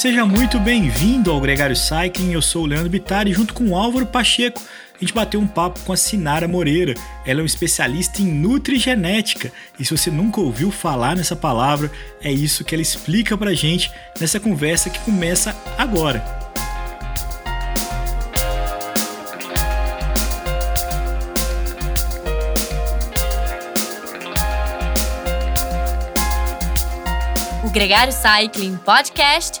Seja muito bem-vindo ao Gregário Cycling. Eu sou o Leandro Bittar e junto com o Álvaro Pacheco a gente bateu um papo com a Sinara Moreira. Ela é um especialista em nutrigenética e se você nunca ouviu falar nessa palavra, é isso que ela explica pra gente nessa conversa que começa agora. O Gregário Cycling Podcast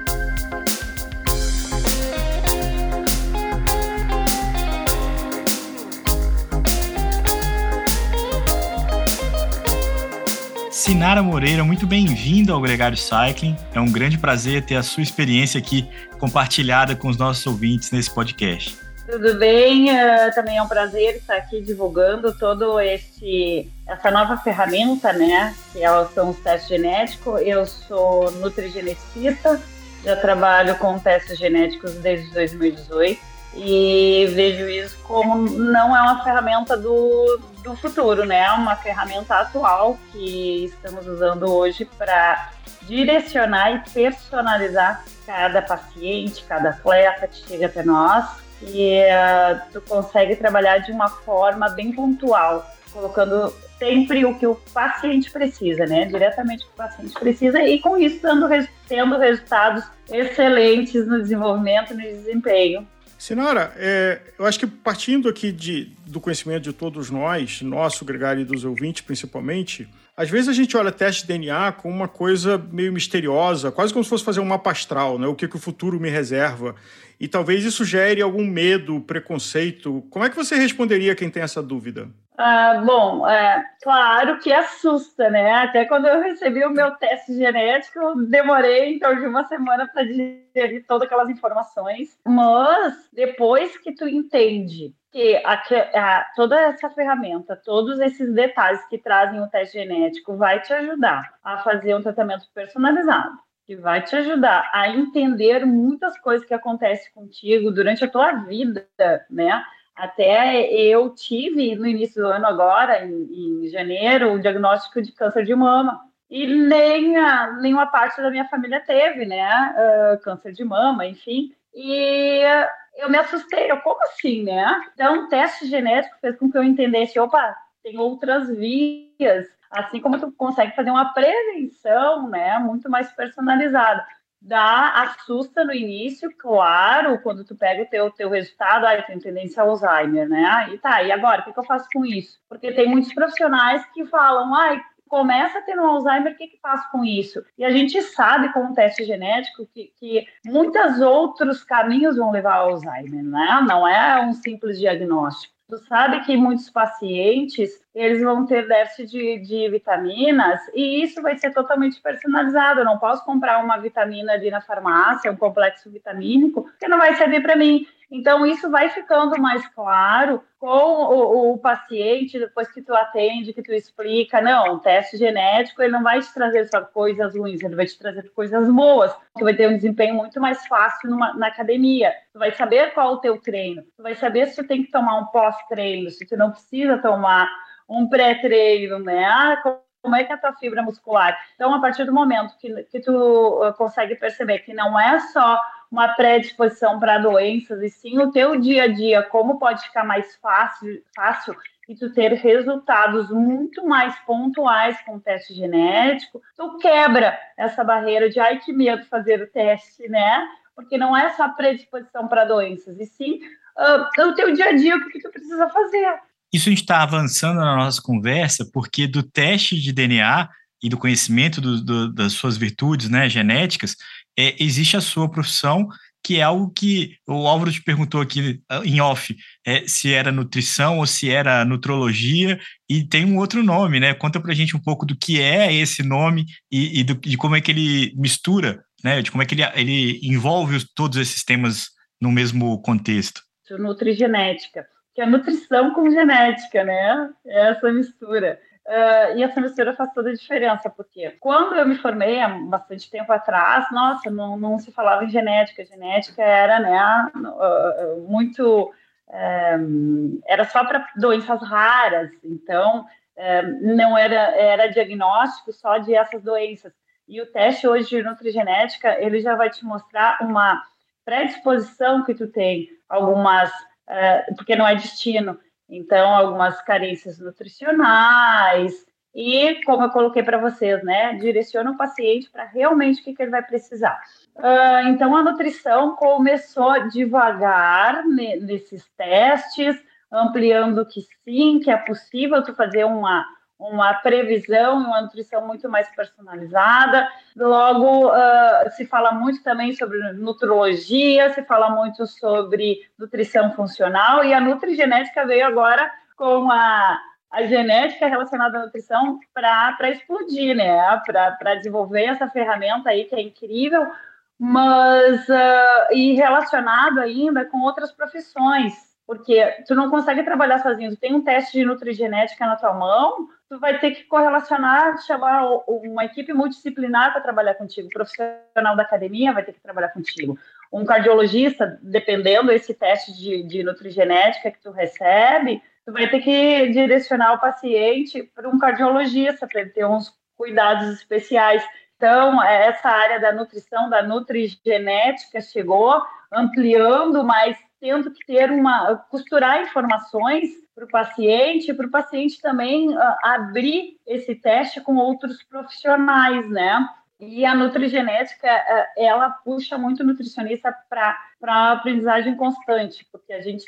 Sinara Moreira, muito bem-vinda ao Gregário Cycling. É um grande prazer ter a sua experiência aqui compartilhada com os nossos ouvintes nesse podcast. Tudo bem, uh, também é um prazer estar aqui divulgando todo esse essa nova ferramenta, né? Que é são os testes genéticos. Eu sou nutrigenicista, já trabalho com testes genéticos desde 2018 e vejo isso como não é uma ferramenta do, do futuro, né? É uma ferramenta atual que estamos usando hoje para direcionar e personalizar cada paciente, cada atleta que chega até nós e uh, tu consegue trabalhar de uma forma bem pontual, colocando sempre o que o paciente precisa, né? Diretamente o que o paciente precisa e com isso dando, tendo resultados excelentes no desenvolvimento no desempenho Sinara, é, eu acho que partindo aqui de, do conhecimento de todos nós, nosso, Gregário e dos ouvintes principalmente, às vezes a gente olha teste de DNA como uma coisa meio misteriosa, quase como se fosse fazer um mapa astral, né? o que, que o futuro me reserva. E talvez isso gere algum medo, preconceito. Como é que você responderia quem tem essa dúvida? Ah, bom, é, claro que assusta, né? Até quando eu recebi o meu teste genético, demorei então de uma semana para digerir todas aquelas informações. Mas depois que tu entende que a, a, toda essa ferramenta, todos esses detalhes que trazem o teste genético, vai te ajudar a fazer um tratamento personalizado que vai te ajudar a entender muitas coisas que acontecem contigo durante a tua vida, né? Até eu tive no início do ano agora, em, em janeiro, o diagnóstico de câncer de mama. E nem a, nenhuma parte da minha família teve, né? Uh, câncer de mama, enfim. E eu me assustei, eu, como assim, né? Então, o teste genético fez com que eu entendesse, opa, tem outras vias, assim como tu consegue fazer uma prevenção, né, muito mais personalizada dá, assusta no início, claro, quando tu pega o teu, teu resultado, aí tem tendência a Alzheimer, né? E tá, e agora, o que, que eu faço com isso? Porque tem muitos profissionais que falam, ai, começa a ter um Alzheimer, o que, que faço com isso? E a gente sabe com o teste genético que, que muitos outros caminhos vão levar ao Alzheimer, né? Não é um simples diagnóstico. Tu sabe que muitos pacientes eles vão ter déficit de, de, vitaminas e isso vai ser totalmente personalizado. Eu não posso comprar uma vitamina ali na farmácia, um complexo vitamínico, que não vai servir para mim. Então, isso vai ficando mais claro com o, o, paciente, depois que tu atende, que tu explica, não, o teste genético, ele não vai te trazer só coisas ruins, ele vai te trazer coisas boas. Tu vai ter um desempenho muito mais fácil numa, na academia. Tu vai saber qual o teu treino. Tu vai saber se tu tem que tomar um pós-treino, se tu não precisa tomar um pré-treino, né? Ah, como é que é a tua fibra muscular? Então, a partir do momento que, que tu uh, consegue perceber que não é só uma predisposição para doenças, e sim o teu dia a dia, como pode ficar mais fácil, fácil e tu ter resultados muito mais pontuais com o teste genético, tu quebra essa barreira de ai que medo fazer o teste, né? Porque não é só predisposição para doenças, e sim uh, o teu dia a dia, o que tu precisa fazer. Isso a gente está avançando na nossa conversa, porque do teste de DNA e do conhecimento do, do, das suas virtudes né, genéticas, é, existe a sua profissão, que é algo que o Álvaro te perguntou aqui ah, em off, é, se era nutrição ou se era nutrologia, e tem um outro nome, né? Conta pra gente um pouco do que é esse nome e, e do, de como é que ele mistura, né? De como é que ele, ele envolve todos esses temas no mesmo contexto. Nutrigenética. que é nutrição com genética, né? É essa mistura. Uh, e essa mistura faz toda a diferença, porque quando eu me formei há bastante tempo atrás, nossa, não, não se falava em genética, genética era né, uh, muito. Uh, era só para doenças raras, então não era, era diagnóstico só de essas doenças. E o teste hoje de nutrigenética, ele já vai te mostrar uma predisposição que tu tem, algumas, porque não é destino, então, algumas carências nutricionais, e, como eu coloquei para vocês, né, direciona o paciente para realmente o que, que ele vai precisar. Uh, então, a nutrição começou devagar nesses testes, ampliando que sim, que é possível tu fazer uma, uma previsão uma nutrição muito mais personalizada. Logo, uh, se fala muito também sobre nutrologia, se fala muito sobre nutrição funcional, e a nutrigenética veio agora com a, a genética relacionada à nutrição para explodir, né? Para desenvolver essa ferramenta aí que é incrível, mas uh, e relacionado ainda com outras profissões, porque tu não consegue trabalhar sozinho. Tu tem um teste de nutrigenética na tua mão, tu vai ter que correlacionar, chamar uma equipe multidisciplinar para trabalhar contigo. O profissional da academia vai ter que trabalhar contigo. Um cardiologista, dependendo desse teste de, de nutrigenética que tu recebe, tu vai ter que direcionar o paciente para um cardiologista para ele ter uns cuidados especiais. Então, essa área da nutrição, da nutrigenética chegou ampliando, mas tendo que ter uma costurar informações para o paciente, para o paciente também uh, abrir esse teste com outros profissionais, né? E a nutrigenética, uh, ela puxa muito o nutricionista para a aprendizagem constante, porque a gente,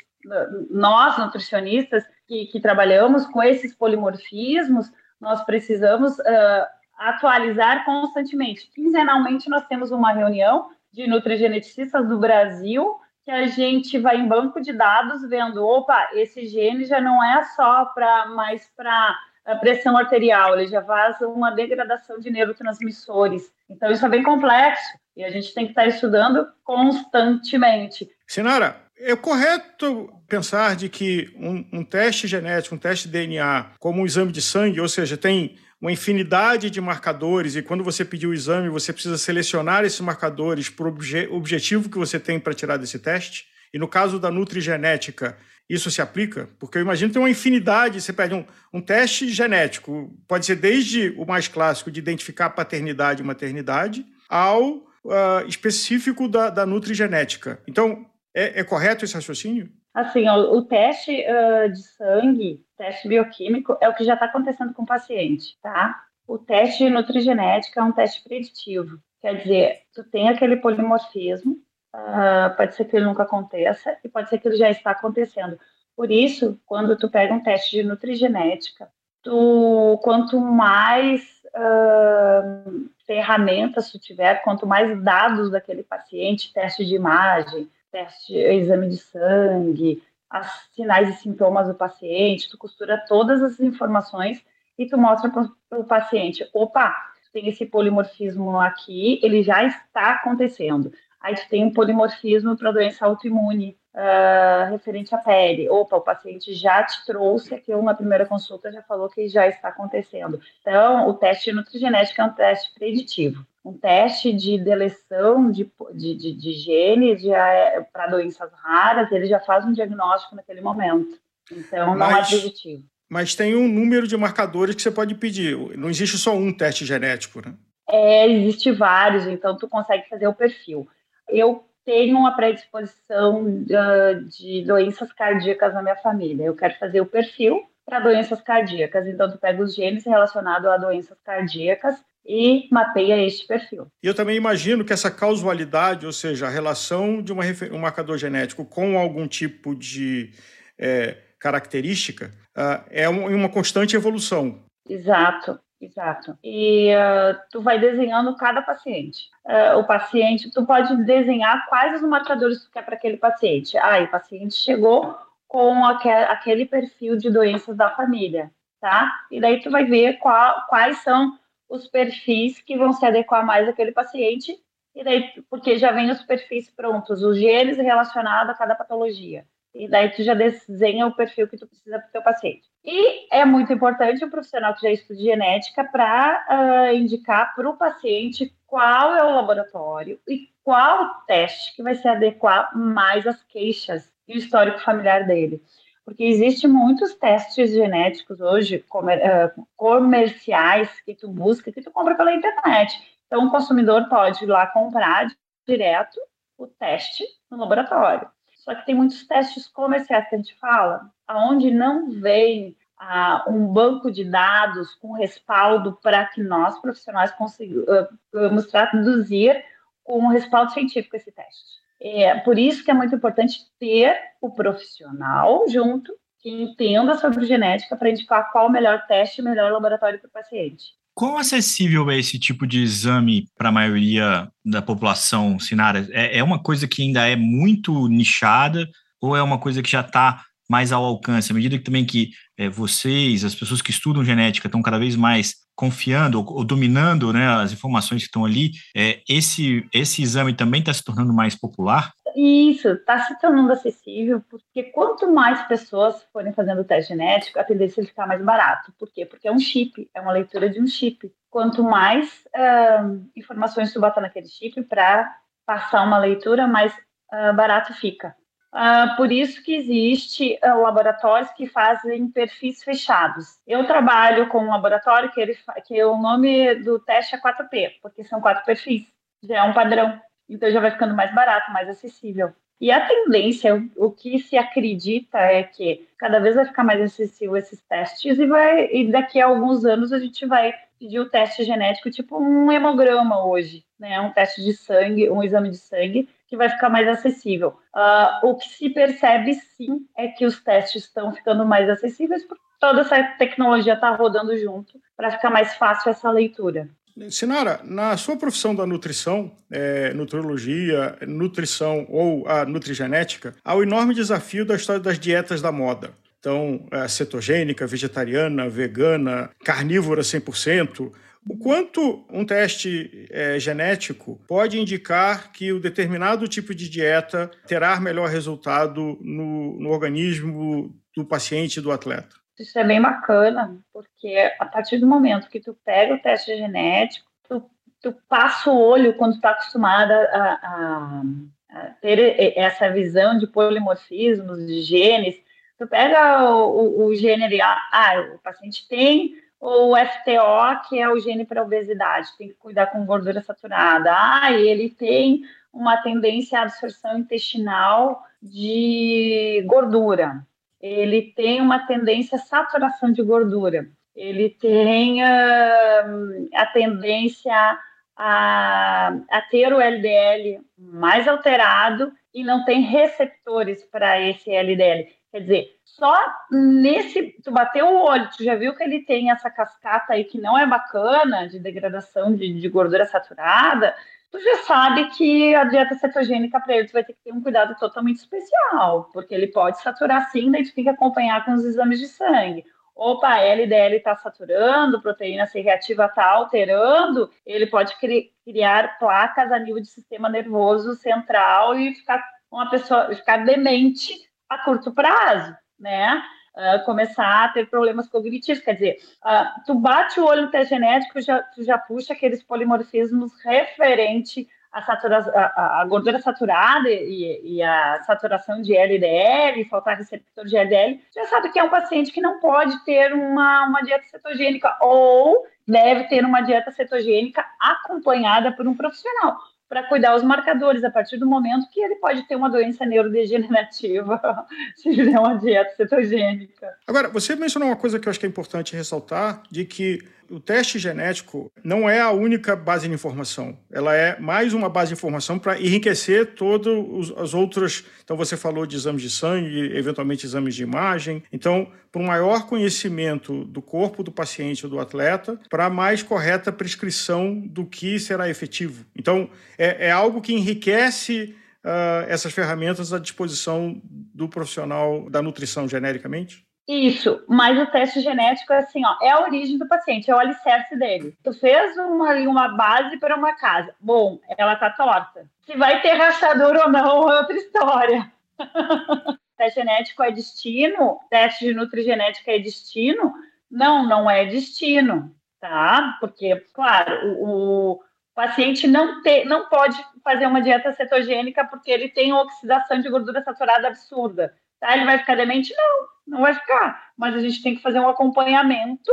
nós nutricionistas que, que trabalhamos com esses polimorfismos, nós precisamos uh, atualizar constantemente. Quinzenalmente nós temos uma reunião de nutrigenetistas do Brasil que a gente vai em banco de dados vendo, opa, esse gene já não é só para mais para a pressão arterial, ele já faz uma degradação de neurotransmissores. Então isso é bem complexo e a gente tem que estar estudando constantemente. Sinara, é correto pensar de que um, um, teste genético, um teste de DNA, como um exame de sangue, ou seja, tem uma infinidade de marcadores e quando você pedir o exame, você precisa selecionar esses marcadores para o obje objetivo que você tem para tirar desse teste. E no caso da nutrigenética, isso se aplica? Porque eu imagino que tem uma infinidade, você pede um, um teste genético, pode ser desde o mais clássico de identificar paternidade e maternidade, ao uh, específico da, da nutrigenética. Então, é, é correto esse raciocínio? Assim, o, o teste uh, de sangue, teste bioquímico, é o que já está acontecendo com o paciente, tá? O teste de nutrigenética é um teste preditivo. Quer dizer, tu tem aquele polimorfismo, uh, pode ser que ele nunca aconteça e pode ser que ele já está acontecendo. Por isso, quando tu pega um teste de nutrigenética, tu, quanto mais uh, ferramentas tu tiver, quanto mais dados daquele paciente, teste de imagem, teste, exame de sangue, os sinais e sintomas do paciente, tu costura todas as informações e tu mostra para o paciente, opa, tem esse polimorfismo aqui, ele já está acontecendo. Aí tu tem um polimorfismo para doença autoimune uh, referente à pele. Opa, o paciente já te trouxe aqui uma primeira consulta, já falou que já está acontecendo. Então, o teste de nutrigenética é um teste preditivo um teste de deleção de, de, de, de genes é, para doenças raras, ele já faz um diagnóstico naquele momento. Então, não é mas, é positivo. Mas tem um número de marcadores que você pode pedir. Não existe só um teste genético, né? É, existe vários, então tu consegue fazer o perfil. Eu tenho uma predisposição uh, de doenças cardíacas na minha família. Eu quero fazer o perfil para doenças cardíacas. Então, tu pega os genes relacionados a doenças cardíacas e mapeia este perfil. E eu também imagino que essa causalidade, ou seja, a relação de um marcador genético com algum tipo de é, característica, uh, é um, uma constante evolução. Exato. Exato. E uh, tu vai desenhando cada paciente. Uh, o paciente, tu pode desenhar quais os marcadores tu quer para aquele paciente. Ah, o paciente chegou com aquel, aquele perfil de doenças da família, tá? E daí tu vai ver qual, quais são os perfis que vão se adequar mais àquele paciente, e daí, porque já vem os perfis prontos, os genes relacionados a cada patologia. E daí tu já desenha o perfil que tu precisa para o teu paciente. E é muito importante o profissional que já estuda genética para uh, indicar para o paciente qual é o laboratório e qual teste que vai se adequar mais às queixas e o histórico familiar dele. Porque existem muitos testes genéticos hoje comer, uh, comerciais que tu busca, que tu compra pela internet. Então, o consumidor pode ir lá comprar direto o teste no laboratório. Só que tem muitos testes comerciais que a gente fala, aonde não vem ah, um banco de dados com respaldo para que nós, profissionais, consigamos traduzir com um respaldo científico esse teste. É por isso que é muito importante ter o profissional junto que entenda sobre genética para indicar qual o melhor teste e melhor laboratório para o paciente. Quão acessível é esse tipo de exame para a maioria da população, Sinara? É, é uma coisa que ainda é muito nichada ou é uma coisa que já está mais ao alcance? À medida que também que é, vocês, as pessoas que estudam genética, estão cada vez mais confiando ou, ou dominando né, as informações que estão ali, é, esse, esse exame também está se tornando mais popular? Isso, está se tornando acessível, porque quanto mais pessoas forem fazendo o teste genético, a tendência é ficar mais barato. Por quê? Porque é um chip, é uma leitura de um chip. Quanto mais uh, informações tu bota naquele chip para passar uma leitura, mais uh, barato fica. Uh, por isso que existe uh, laboratórios que fazem perfis fechados. Eu trabalho com um laboratório que, ele, que o nome do teste é 4P, porque são quatro perfis, já é um padrão. Então já vai ficando mais barato, mais acessível. E a tendência, o, que se acredita é que cada vez vai ficar mais acessível esses testes e, vai, e daqui a alguns anos a gente vai pedir o teste genético, tipo um hemograma hoje, né? Um teste de sangue, um exame de sangue, que vai ficar mais acessível. Uh, o que se percebe, sim, é que os testes estão ficando mais acessíveis porque toda essa tecnologia está rodando junto para ficar mais fácil essa leitura. Sinara, na sua profissão da nutrição, é, nutrologia, nutrição ou a nutrigenética, há o enorme desafio da história das dietas da moda. Então, é, cetogênica, vegetariana, vegana, carnívora 100%, o quanto um teste é, genético pode indicar que o determinado tipo de dieta terá melhor resultado no, no organismo do paciente, do atleta? Isso é bem bacana, porque a partir do momento que tu pega o teste genético, tu, tu passa o olho quando está acostumada a, a, a, ter essa visão de polimorfismos, de genes. Tu pega o, o, o gene, ah, o paciente tem o FTO, que é o gene para obesidade, tem que cuidar com gordura saturada. Ah, ele tem uma tendência à absorção intestinal de gordura. Ele tem uma tendência à saturação de gordura. Ele tem uh, a tendência a, a ter o LDL mais alterado e não tem receptores para esse LDL. Quer dizer, só nesse. Tu bateu o olho, tu já viu que ele tem essa cascata aí que não é bacana, de degradação de, de gordura saturada, tu já sabe que a dieta cetogênica para ele tu vai ter que ter um cuidado totalmente especial, porque ele pode saturar sim, daí tu tem que acompanhar com os exames de sangue. Opa, LDL está saturando, proteína C reativa está alterando, ele pode cri criar placas a nível de sistema nervoso central e ficar uma pessoa ficar demente a curto prazo, né? Uh, começar a ter problemas cognitivos, quer dizer, uh, tu bate o olho no teste genético, já, tu já puxa aqueles polimorfismos referente à, satura, a, a gordura saturada e, e, a saturação de LDL, faltar receptor de LDL, já sabe que é um paciente que não pode ter uma, uma dieta cetogênica ou deve ter uma dieta cetogênica acompanhada por um profissional para cuidar os marcadores a partir do momento que ele pode ter uma doença neurodegenerativa se fizer uma dieta cetogênica. Agora, você mencionou uma coisa que eu acho que é importante ressaltar, de que o teste genético não é a única base de informação. Ela é mais uma base de informação para enriquecer todas as outras. Então, você falou de exames de sangue, eventualmente exames de imagem. Então, para um maior conhecimento do corpo do paciente ou do atleta, para mais correta prescrição do que será efetivo. Então, é, é algo que enriquece uh, essas ferramentas à disposição do profissional da nutrição genericamente? Isso, mas o teste genético é assim, ó, é a origem do paciente, é o alicerce dele. Tu fez uma, uma base para uma casa. Bom, ela tá torta. Se vai ter rachadura ou não é outra história. teste genético é destino, teste de nutrigenética é destino. Não, não é destino, tá? Porque, claro, o, o paciente não, te, não pode fazer uma dieta cetogênica porque ele tem oxidação de gordura saturada absurda. Tá? Ele vai ficar demente? Não, não vai ficar. Mas a gente tem que fazer um acompanhamento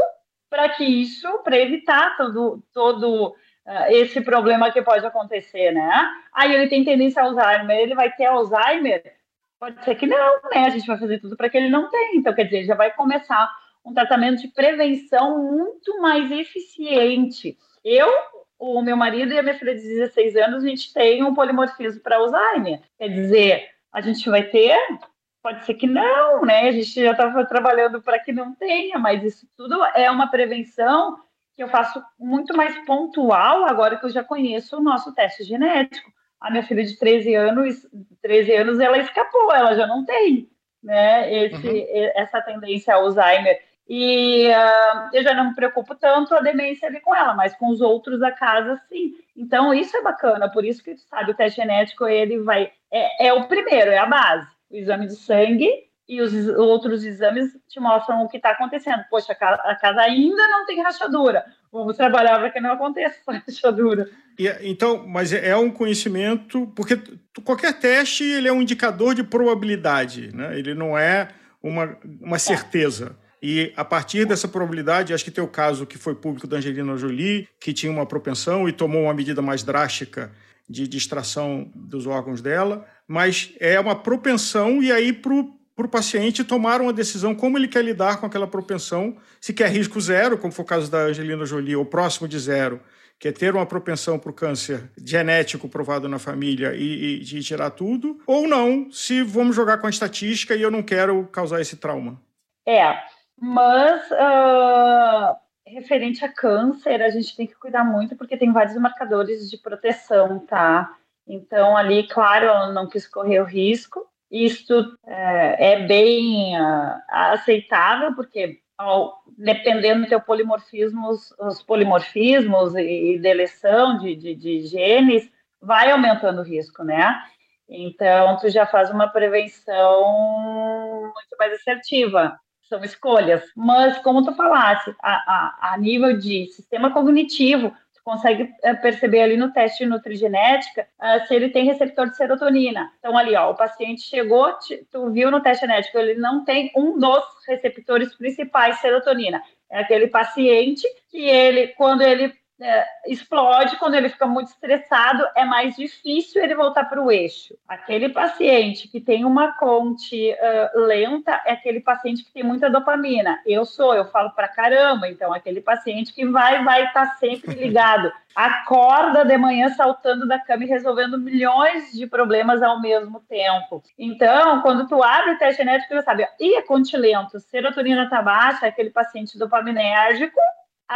para que isso, para evitar todo, todo uh, esse problema que pode acontecer, né? Aí ele tem tendência a Alzheimer, ele vai ter Alzheimer? Pode ser que não, né? A gente vai fazer tudo para que ele não tenha. Então, quer dizer, já vai começar um tratamento de prevenção muito mais eficiente. Eu, o meu marido e a minha filha de 16 anos, a gente tem um polimorfismo para Alzheimer. Quer dizer, a gente vai ter Pode ser que não, né? A gente já estava trabalhando para que não tenha, mas isso tudo é uma prevenção que eu faço muito mais pontual agora que eu já conheço o nosso teste genético. A minha filha de 13 anos, 13 anos, ela escapou, ela já não tem, né? Esse, uhum. essa tendência ao Alzheimer. E uh, eu já não me preocupo tanto a demência ali com ela, mas com os outros da casa, sim. Então, isso é bacana, por isso que, sabe, o teste genético, ele vai... É, é o primeiro, é a base o exame de sangue e os outros exames te mostram o que está acontecendo. Poxa, a casa ainda não tem rachadura. Vamos trabalhar para que não aconteça rachadura. E, então, mas é, é um conhecimento, porque qualquer teste ele é um indicador de probabilidade, né? Ele não é uma, uma certeza. É. E a partir dessa probabilidade, acho que tem o caso que foi público da Angelina Jolie, que tinha uma propensão e tomou uma medida mais drástica de distração dos órgãos dela, mas é uma propensão e aí para o paciente tomar uma decisão como ele quer lidar com aquela propensão, se quer risco zero, como foi o caso da Angelina Jolie, ou próximo de zero, que é ter uma propensão para o câncer genético provado na família e, e, tirar tudo, ou não, se vamos jogar com a estatística e eu não quero causar esse trauma. É, mas uh, referente a câncer, a gente tem que cuidar muito porque tem vários marcadores de proteção, tá? Então, ali, claro, ela não quis correr o risco. Isso é, é bem uh, aceitável, porque ao, dependendo do teu polimorfismo, os, os polimorfismos e, e deleção de, de, de genes, vai aumentando o risco, né? Então, tu já faz uma prevenção muito mais assertiva são escolhas. Mas, como tu falaste, a, a, a nível de sistema cognitivo, consegue é, perceber ali no teste de nutrigenética uh, se ele tem receptor de serotonina. Então, ali, ó, o paciente chegou, tu viu no teste genético, ele não tem um dos receptores principais serotonina. É aquele paciente que ele, quando ele é, explode quando ele fica muito estressado, é mais difícil ele voltar para o eixo. Aquele paciente que tem uma conte uh, lenta é aquele paciente que tem muita dopamina. Eu sou, eu falo para caramba, então aquele paciente que vai vai estar tá sempre ligado. Acorda de manhã saltando da cama e resolvendo milhões de problemas ao mesmo tempo. Então, quando tu abre o teste genético, já sabe, e é conte lento, serotonina tá baixa, é aquele paciente dopaminérgico,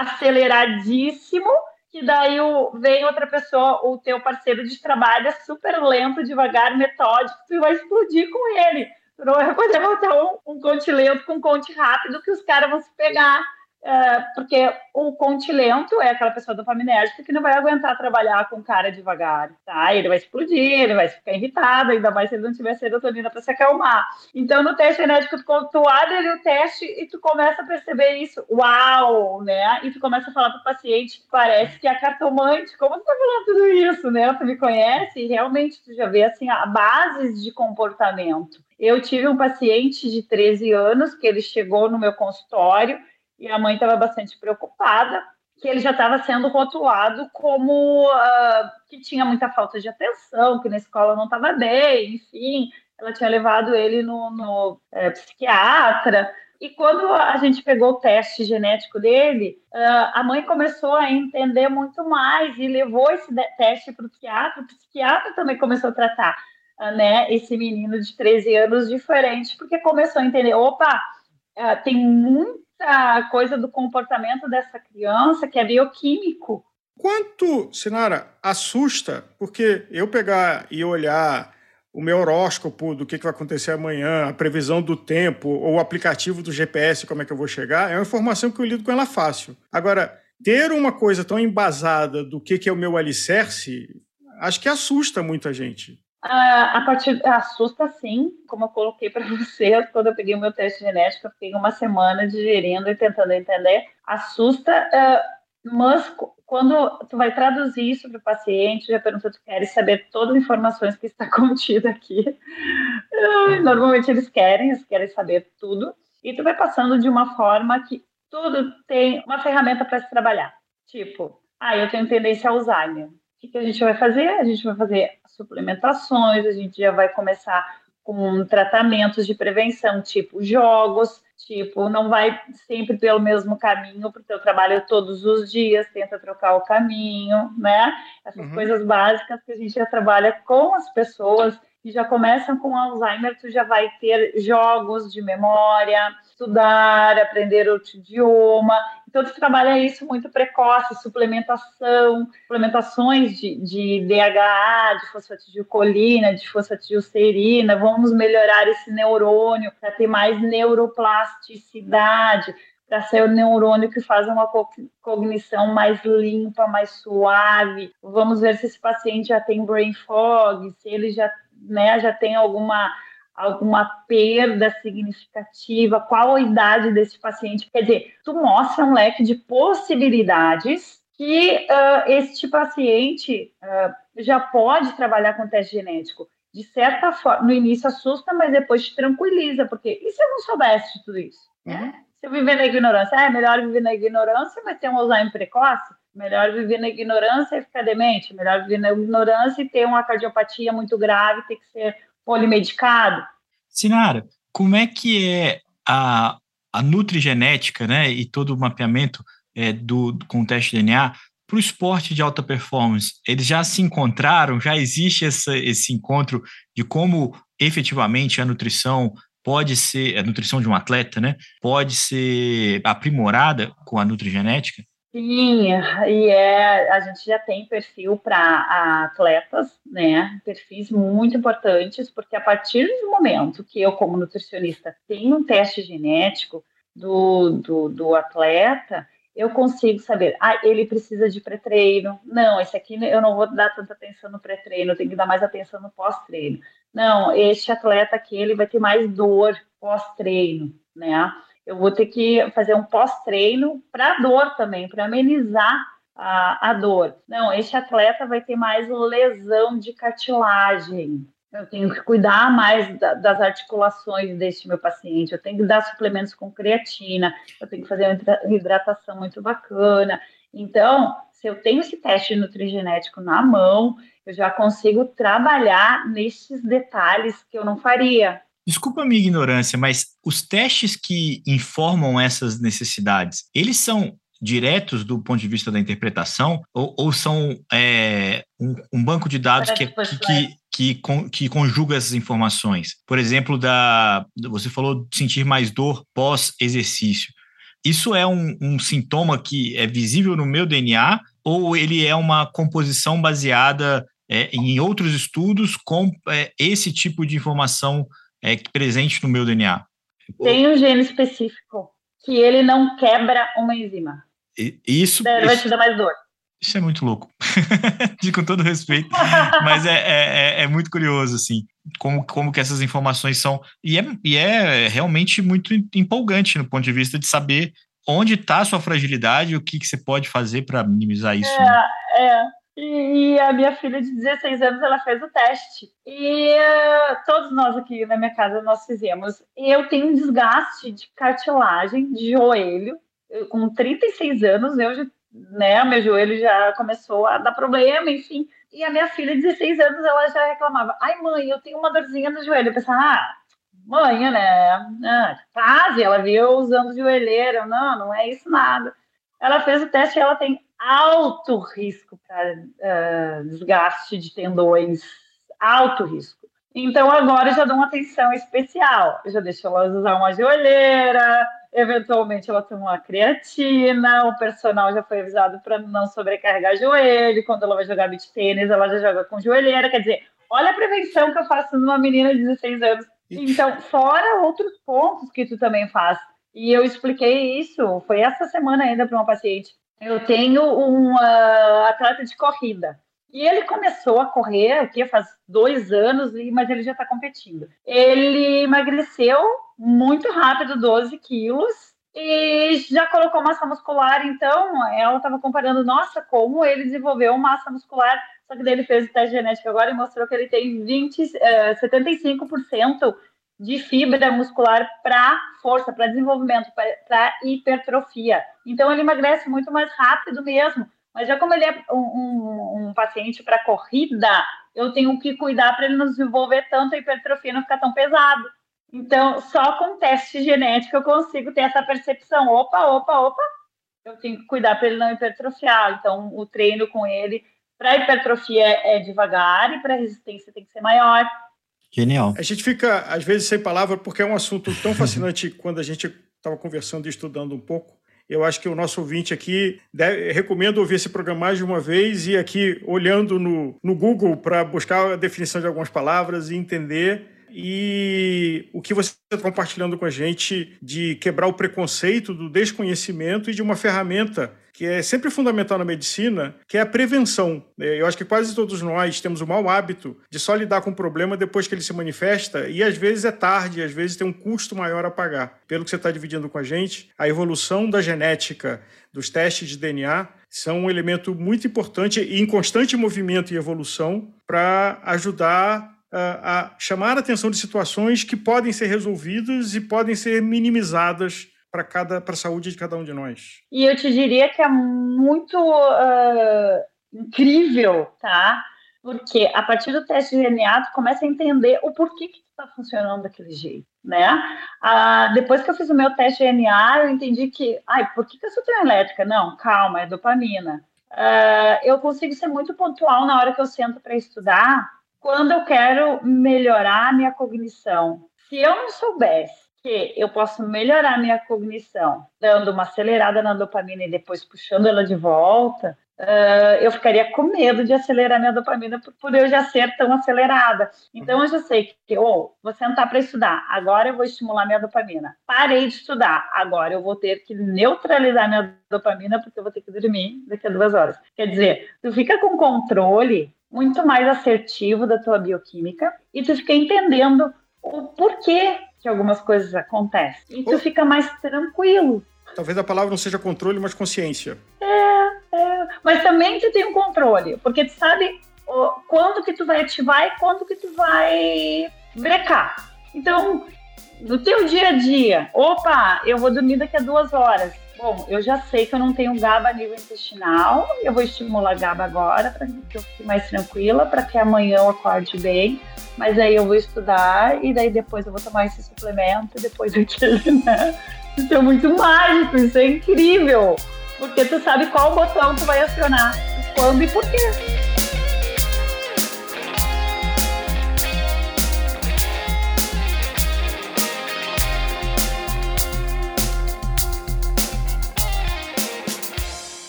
aceleradíssimo, que daí o, vem outra pessoa, o teu parceiro de trabalho é super lento, devagar, metódico, tu vai explodir com ele. Tu não vai poder montar um, um conte lento com um conte rápido que os caras vão se pegar. É, porque o conte lento é aquela pessoa dopaminérgica que não vai aguentar trabalhar com cara devagar, tá? Ele vai explodir, ele vai ficar irritado, ainda mais se ele não tiver serotonina para se acalmar. Então, no teste genético, tu, tu abre ali o teste e tu começa a perceber isso. Uau, né? E tu começa a falar para o paciente, parece que é cartomante. Como tu tá falando tudo isso, né? Tu me conhece e realmente tu já vê, assim, a bases de comportamento. Eu tive um paciente de 13 anos que ele chegou no meu consultório e a mãe estava bastante preocupada que ele já estava sendo rotulado como uh, que tinha muita falta de atenção, que na escola não estava bem, enfim, ela tinha levado ele no, no é, psiquiatra. E quando a gente pegou o teste genético dele, uh, a mãe começou a entender muito mais e levou esse teste para o psiquiatra. O psiquiatra também começou a tratar uh, né, esse menino de 13 anos diferente, porque começou a entender: opa, tem muito muita coisa do comportamento dessa criança que é bioquímico. Quanto, Sinara, assusta, porque eu pegar e olhar o meu horóscopo do que, vai acontecer amanhã, a previsão do tempo, ou o aplicativo do GPS, como é que eu vou chegar, é uma informação que eu lido com ela fácil. Agora, ter uma coisa tão embasada do que, que é o meu alicerce, acho que assusta muita gente. A partir assusta sim, como eu coloquei para vocês quando eu peguei o meu teste genético, eu fiquei uma semana digerindo e tentando entender. Assusta, uh, mas quando tu vai traduzir isso para o paciente, já pergunta tu queres saber todas as informações que está contida aqui. Uh, normalmente eles querem, eles querem saber tudo. E tu vai passando de uma forma que tudo tem uma ferramenta para se trabalhar. Tipo, ah, eu tenho tendência a Alzheimer. O que, que a gente vai fazer? A gente vai fazer suplementações, a gente já vai começar com tratamentos de prevenção, tipo jogos, tipo, não vai sempre pelo mesmo caminho, porque eu trabalho todos os dias, tenta trocar o caminho, né? Essas uhum. coisas básicas que a gente já trabalha com as pessoas que já começam com Alzheimer, tu já vai ter jogos de memória, estudar, aprender outro idioma. Então, tu trabalha isso muito precoce, suplementação, suplementações de, de DHA, de fosfatidilcolina, de fosfatidilcerina, vamos melhorar esse neurônio para ter mais neuroplasticidade, para ser o neurônio que faz uma cognição mais limpa, mais suave. Vamos ver se esse paciente já tem brain fog, se ele já né, já tem alguma alguma perda significativa, qual a idade desse paciente. Quer dizer, tu mostra um leque de possibilidades que uh, este paciente uh, já pode trabalhar com teste genético. De certa forma, no início assusta, mas depois te tranquiliza, porque e se eu não soubesse tudo isso? Né? Uhum. Se eu viver na ignorância, é melhor viver na ignorância, mas ter um Alzheimer precoce? Melhor viver na ignorância e ficar demente. Melhor viver na ignorância e ter uma cardiopatia muito grave, ter que ser polimedicado. Sinara, como é que é a, a nutrigenética, né, e todo o mapeamento é, do, com o teste de DNA para o esporte de alta performance? Eles já se encontraram? Já existe essa, esse encontro de como efetivamente a nutrição pode ser, a nutrição de um atleta, né, pode ser aprimorada com a nutrigenética? Sim, e é, a gente já tem perfil para atletas, né? Perfis muito importantes, porque a partir do momento que eu, como nutricionista, tenho um teste genético do, do, do atleta, eu consigo saber, ah, ele precisa de pré-treino. Não, esse aqui eu não vou dar tanta atenção no pré-treino, eu tenho que dar mais atenção no pós-treino. Não, este atleta aqui, ele vai ter mais dor pós-treino, né? Eu vou ter que fazer um pós-treino para dor também, para amenizar a, a dor. Não, este atleta vai ter mais lesão de cartilagem. Eu tenho que cuidar mais da, das articulações deste meu paciente. Eu tenho que dar suplementos com creatina. Eu tenho que fazer uma hidratação muito bacana. Então, se eu tenho esse teste nutrigenético na mão, eu já consigo trabalhar nesses detalhes que eu não faria. Desculpa a minha ignorância, mas os testes que informam essas necessidades, eles são diretos do ponto de vista da interpretação ou, ou são é, um, um, banco de dados que, que, que, que, que conjuga essas informações? Por exemplo, da, você falou de sentir mais dor pós-exercício. Isso é um, um sintoma que é visível no meu DNA ou ele é uma composição baseada é, em outros estudos com é, esse tipo de informação é presente no meu DNA? Tem um gene específico que ele não quebra uma enzima. Isso. Ele vai te dar mais dor. Isso é muito louco, com todo respeito, mas é, é, é, é, muito curioso, assim, como, como que essas informações são, e é, e é realmente muito empolgante no ponto de vista de saber onde está a sua fragilidade e o que, que você pode fazer para minimizar isso. É, né? é. E a minha filha de 16 anos, ela fez o teste. E uh, todos nós aqui na minha casa, nós fizemos. Eu tenho um desgaste de cartilagem, de joelho. Eu, com 36 anos, eu já, né, meu joelho já começou a dar problema, enfim. E a minha filha de 16 anos, ela já reclamava. Ai, mãe, eu tenho uma dorzinha no joelho. Eu pensava, ah, mãe, né? Ah, quase, ela viu usando joelheira. Não, não é isso nada. Ela fez o teste e ela tem alto risco para uh, desgaste de tendões, alto risco. Então agora já dou uma atenção especial. Eu já deixo ela usar uma joelheira, eventualmente ela toma uma creatina, o personal já foi avisado para não sobrecarregar joelho, quando ela vai jogar beach tênis, ela já joga com joelheira, quer dizer, olha a prevenção que eu faço numa menina de 16 anos. Então, fora outros pontos que tu também faz. E eu expliquei isso, foi essa semana ainda para uma paciente. Eu tenho um uh, atleta de corrida. E ele começou a correr aqui faz dois anos, mas ele já está competindo. Ele emagreceu muito rápido, 12 quilos, e já colocou massa muscular. Então, ela estava comparando, nossa, como ele desenvolveu massa muscular. Só que daí ele fez o teste genético agora e mostrou que ele tem 20, uh, 75% de fibra muscular para força, para desenvolvimento, para hipertrofia. Então, ele emagrece muito mais rápido mesmo. Mas já como ele é um, um, um paciente para corrida, eu tenho que cuidar para ele não desenvolver tanto a hipertrofia, não ficar tão pesado. Então, só com teste genético eu consigo ter essa percepção. Opa, opa, opa, eu tenho que cuidar para ele não hipertrofiar. Então, o treino com ele para hipertrofia é devagar e para resistência tem que ser maior. Genial. A gente fica, às vezes, sem palavra, porque é um assunto tão fascinante quando a gente estava conversando e estudando um pouco. Eu acho que o nosso ouvinte aqui deve, recomendo ouvir esse programa mais de uma vez e aqui olhando no, no Google para buscar a definição de algumas palavras e entender e o que você está compartilhando com a gente de quebrar o preconceito do desconhecimento e de uma ferramenta que é sempre fundamental na medicina, que é a prevenção. É, eu acho que quase todos nós temos o mau hábito de só lidar com o problema depois que ele se manifesta, e às vezes é tarde, às vezes tem um custo maior a pagar. Pelo que você está dividindo com a gente, a evolução da genética, dos testes de DNA, são um elemento muito importante e em constante movimento e evolução para ajudar a chamar a atenção de situações que podem ser resolvidas e podem ser minimizadas para cada para a saúde de cada um de nós. E eu te diria que é muito uh, incrível, tá? Porque a partir do teste de DNA, tu começa a entender o porquê que está funcionando daquele jeito, né? Ah, depois que eu fiz o meu teste de DNA, eu entendi que, ai, por que, que eu sou tão elétrica? Não, calma, é dopamina. Uh, eu consigo ser muito pontual na hora que eu sento para estudar quando eu quero melhorar a minha cognição. Se eu não soubesse que eu posso melhorar minha cognição dando uma acelerada na dopamina e depois puxando ela de volta, uh, eu ficaria com medo de acelerar minha dopamina por, por, eu já ser tão acelerada. Então eu já sei que, oh, vou sentar para estudar, agora eu vou estimular minha dopamina. Parei de estudar, agora eu vou ter que neutralizar minha dopamina porque eu vou ter que dormir daqui a duas horas. Quer dizer, tu fica com controle muito mais assertivo da tua bioquímica e tu fica entendendo o porquê que algumas coisas acontecem. E tu oh. fica mais tranquilo. Talvez a palavra não seja controle, mas consciência. É, é. Mas também tu tem um controle, porque tu sabe quando que tu vai ativar e quando que tu vai brecar. Então, no teu dia a dia, opa, eu vou dormir daqui a duas horas. Bom, eu já sei que eu não tenho GABA a nível intestinal, eu vou estimular GABA agora para que eu fique mais tranquila, para que amanhã eu acorde bem, mas aí eu vou estudar e daí depois eu vou tomar esse suplemento e depois aquele, né? Isso é muito mágico, isso é incrível, porque tu sabe qual botão tu vai acionar, quando e por quê.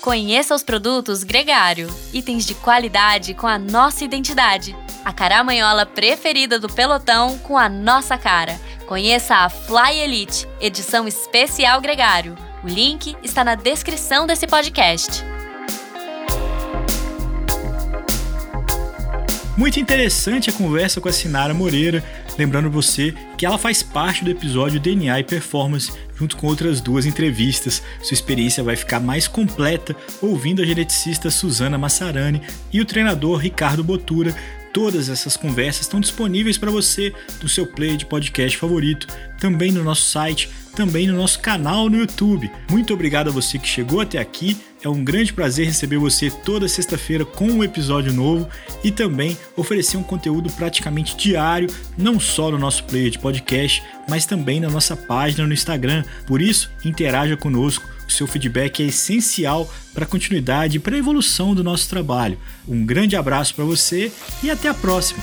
Conheça os produtos Gregário, itens de qualidade com a nossa identidade. A caramanhola preferida do pelotão com a nossa cara. Conheça a Fly Elite, edição especial Gregário. O link está na descrição desse podcast. Muito interessante a conversa com a Sinara Moreira, lembrando você que ela faz parte do episódio DNA e Performance, junto com outras duas entrevistas. Sua experiência vai ficar mais completa ouvindo a geneticista Suzana Massarani e o treinador Ricardo Botura. Todas essas conversas estão disponíveis para você no seu player de podcast favorito, também no nosso site, também no nosso canal no YouTube. Muito obrigado a você que chegou até aqui é um grande prazer receber você toda sexta-feira com um episódio novo e também oferecer um conteúdo praticamente diário, não só no nosso player de podcast, mas também na nossa página no Instagram. Por isso, interaja conosco. O seu feedback é essencial para a continuidade e para a evolução do nosso trabalho. Um grande abraço para você e até a próxima!